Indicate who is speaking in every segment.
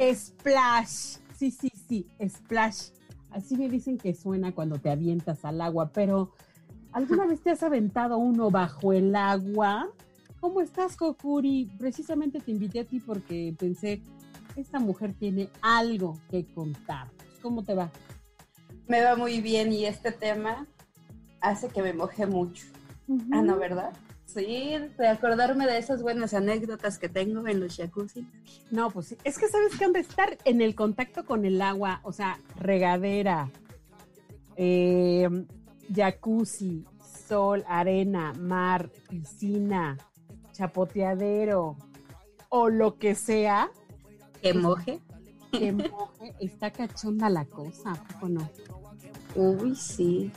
Speaker 1: Splash. Sí, sí, sí, splash. Así me dicen que suena cuando te avientas al agua, pero ¿alguna vez te has aventado uno bajo el agua? ¿Cómo estás, Kokuri? Precisamente te invité a ti porque pensé, esta mujer tiene algo que contar. ¿Cómo te va?
Speaker 2: Me va muy bien y este tema hace que me moje mucho. Ah, no, ¿verdad? Sí, de acordarme de esas buenas anécdotas que tengo en los jacuzzi.
Speaker 1: No, pues es que sabes que han de estar en el contacto con el agua, o sea, regadera, eh, jacuzzi, sol, arena, mar, piscina, chapoteadero o lo que sea.
Speaker 2: Que moje.
Speaker 1: Que moje, está cachonda la cosa, ¿o no?
Speaker 2: Uy, sí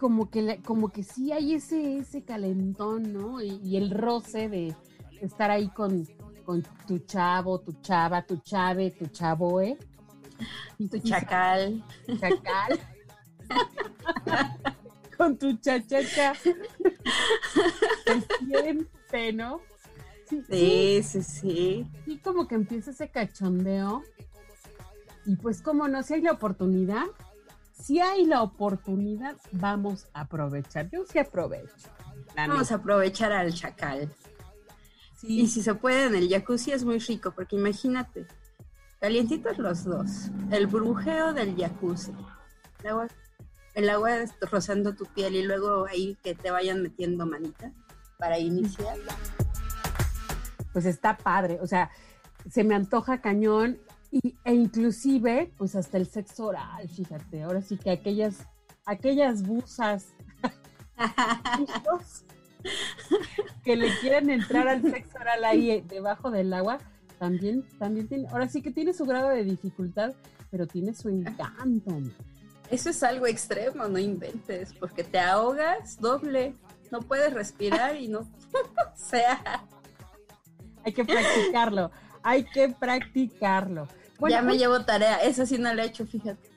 Speaker 1: como que, como que sí hay ese, ese calentón, ¿no? Y, el roce de estar ahí con, con tu chavo, tu chava, tu chave, tu chavoe.
Speaker 2: Y tu chacal.
Speaker 1: Chacal. con tu chachacha. Se siente, ¿no?
Speaker 2: Sí, sí, sí,
Speaker 1: Y como que empieza ese cachondeo. Y pues como no, si hay la oportunidad, si hay la oportunidad, vamos a aprovechar. Yo sí aprovecho.
Speaker 2: Vamos a aprovechar al chacal. Y si se puede en el jacuzzi es muy rico, porque imagínate, calientitos los dos, el brujeo del jacuzzi, el agua, el agua rozando tu piel y luego ahí que te vayan metiendo manita para iniciar.
Speaker 1: Pues está padre, o sea, se me antoja cañón y, e inclusive, pues hasta el sexo oral, fíjate, ahora sí que aquellas, aquellas busas que le quieren entrar al sexo oral ahí eh, debajo del agua, también, también tiene, ahora sí que tiene su grado de dificultad, pero tiene su encanto.
Speaker 2: Eso es algo extremo, no inventes, porque te ahogas doble, no puedes respirar y no, o sea.
Speaker 1: Hay que practicarlo, hay que practicarlo
Speaker 2: ya me llevo tarea, eso sí no lo he hecho, fíjate.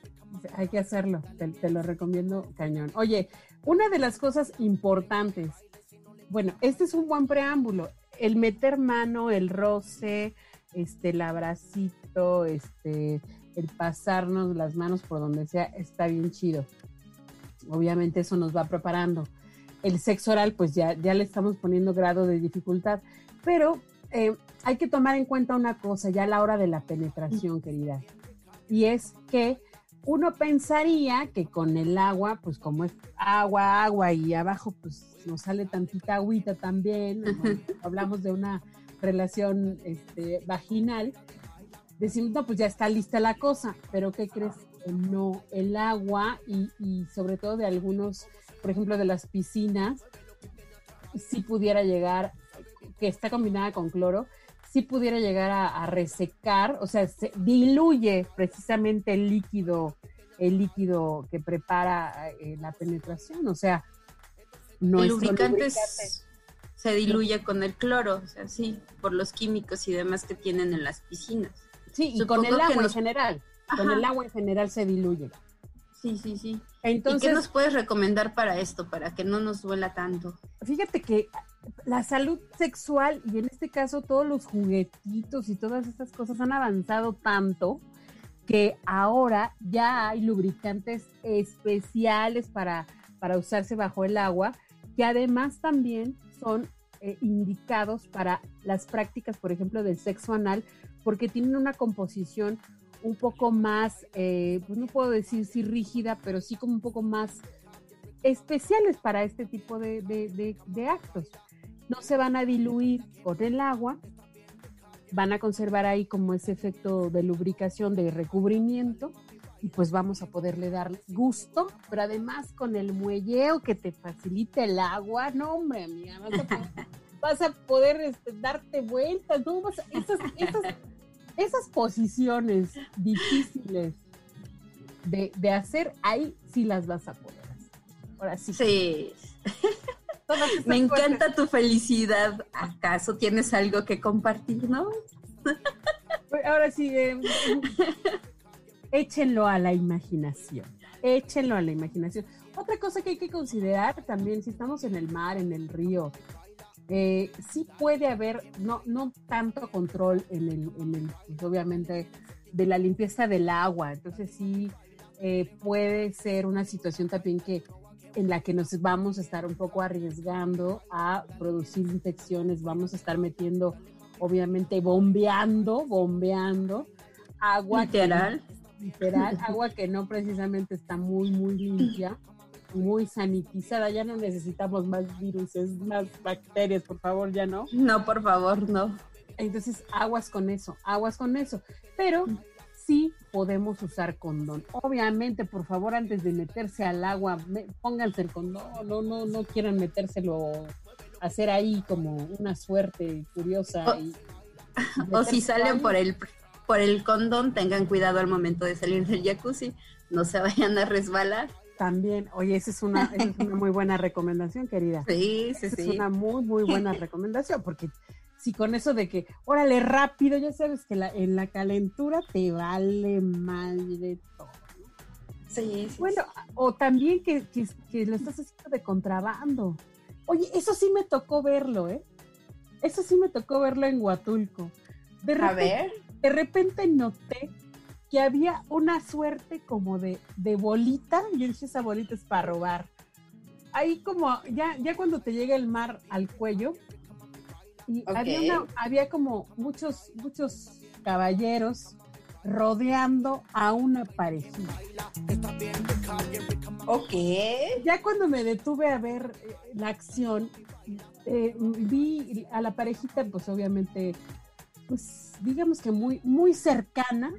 Speaker 1: Hay que hacerlo, te, lo recomiendo cañón. Oye, una de las cosas importantes, bueno, este es un buen preámbulo, el meter mano, el roce, este, el abracito, este, el pasarnos las manos por donde sea, está bien chido. Obviamente eso nos va preparando. El sexo oral, pues ya, ya le estamos poniendo grado de dificultad, pero eh, hay que tomar en cuenta una cosa ya a la hora de la penetración, querida, y es que uno pensaría que con el agua, pues como es agua, agua y abajo pues nos sale tantita agüita también, hablamos de una relación este, vaginal, decimos, no, pues ya está lista la cosa, pero ¿qué crees? No, el agua y, y sobre todo de algunos, por ejemplo, de las piscinas, si pudiera llegar que está combinada con cloro, sí pudiera llegar a, resecar, o sea, se diluye precisamente el líquido, el líquido que prepara eh, la penetración, o sea,
Speaker 2: no el lubricante se diluye con el cloro, o sea, sí, por los químicos y demás que tienen en las piscinas.
Speaker 1: Sí, y con el agua en general, con el agua en general se diluye.
Speaker 2: Sí, sí, sí. Entonces, ¿Y qué nos puedes recomendar para esto, para que no nos duela tanto?
Speaker 1: Fíjate que la salud sexual y en este caso todos los juguetitos y todas estas cosas han avanzado tanto que ahora ya hay lubricantes especiales para, para usarse bajo el agua, que además también son eh, indicados para las prácticas, por ejemplo, del sexo anal, porque tienen una composición un poco más, eh, pues no puedo decir si rígida, pero sí como un poco más especiales para este tipo de, de, actos. No se van a diluir con el agua, van a conservar ahí como ese efecto de lubricación, de recubrimiento, y pues vamos a poderle dar gusto, pero además con el muelleo que te facilita el agua, no hombre, amiga, vas a poder, vas a poder este, darte vueltas, ¿no? Vas esas, esas esas posiciones difíciles de, hacer, ahí sí las vas a poder hacer. Ahora sí.
Speaker 2: Sí. Me encanta tu felicidad. ¿Acaso tienes algo que compartir, no?
Speaker 1: Pues, ahora sí, eh, échenlo a la imaginación. Échenlo a la imaginación. Otra cosa que hay que considerar también, si estamos en el mar, en el río, eh, sí puede haber, no, no tanto control en el, en el pues, obviamente, de la limpieza del agua. Entonces sí eh, puede ser una situación también que en la que nos vamos a estar un poco arriesgando a producir infecciones, vamos a estar metiendo, obviamente, bombeando, bombeando agua.
Speaker 2: Literal.
Speaker 1: literal, agua que no precisamente está muy, muy limpia, muy sanitizada. Ya no necesitamos más virus, más bacterias, por favor, ya no.
Speaker 2: No, por favor, no.
Speaker 1: Entonces, aguas con eso, aguas con eso. Pero sí podemos usar condón. Obviamente, por favor, antes de meterse al agua, pónganse el condón, no, no, no quieran metérselo, hacer ahí como una suerte curiosa.
Speaker 2: O, o si salen por el, por el condón, tengan cuidado al momento de salir del jacuzzi, no se vayan a resbalar.
Speaker 1: También, oye, esa es una, esa es una muy buena recomendación, querida.
Speaker 2: Sí, sí, sí.
Speaker 1: Es una muy, muy buena recomendación, porque si con eso de que, órale, rápido, ya sabes que la, en la calentura te vale mal de todo.
Speaker 2: Sí, sí
Speaker 1: Bueno, o también que, que, lo estás haciendo de contrabando. Oye, eso sí me tocó verlo, ¿eh? Eso sí me tocó verlo en Huatulco. De repente, A ver. De repente noté que había una suerte como de, de bolita. Yo dije, esa bolita es para robar. Ahí como, ya, ya cuando te llega el mar al cuello, y había, había como muchos, muchos caballeros rodeando a una parejita.
Speaker 2: Ok.
Speaker 1: Ya cuando me detuve a ver eh, la acción, eh, vi a la parejita, pues obviamente, pues digamos que muy, muy cercana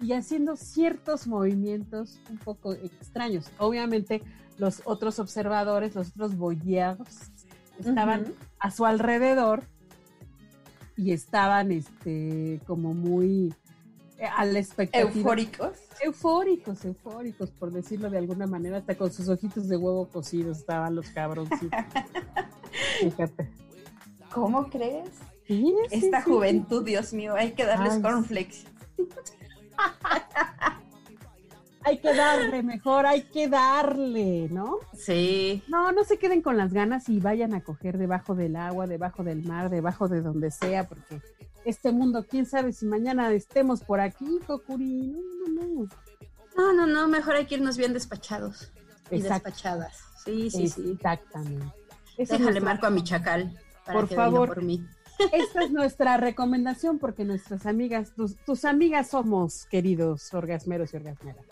Speaker 1: y haciendo ciertos movimientos un poco extraños. Obviamente los otros observadores, los otros boyeros, estaban a su alrededor y estaban este como muy eh, a la expectativa.
Speaker 2: Eufóricos.
Speaker 1: Eufóricos, eufóricos, por decirlo de alguna manera, hasta con sus ojitos de huevo cocidos estaban los cabroncitos.
Speaker 2: Fíjate. ¿Cómo crees? Esta juventud, Dios mío, hay que darles cornflakes.
Speaker 1: hay que darle, mejor hay que darle, ¿no?
Speaker 2: Sí.
Speaker 1: No, no se queden con las ganas y vayan a coger debajo del agua, debajo del mar, debajo de donde sea, porque este mundo, quién sabe si mañana estemos por aquí, Kokuri. No, no, no.
Speaker 2: No, no, no, mejor hay que irnos bien despachados y despachadas. Sí, sí, sí.
Speaker 1: Exactamente.
Speaker 2: Déjale marco a mi chacal
Speaker 1: para por favor. por mí. Esta es nuestra recomendación porque nuestras amigas, tus, tus amigas somos, queridos orgasmeros y orgasmeras.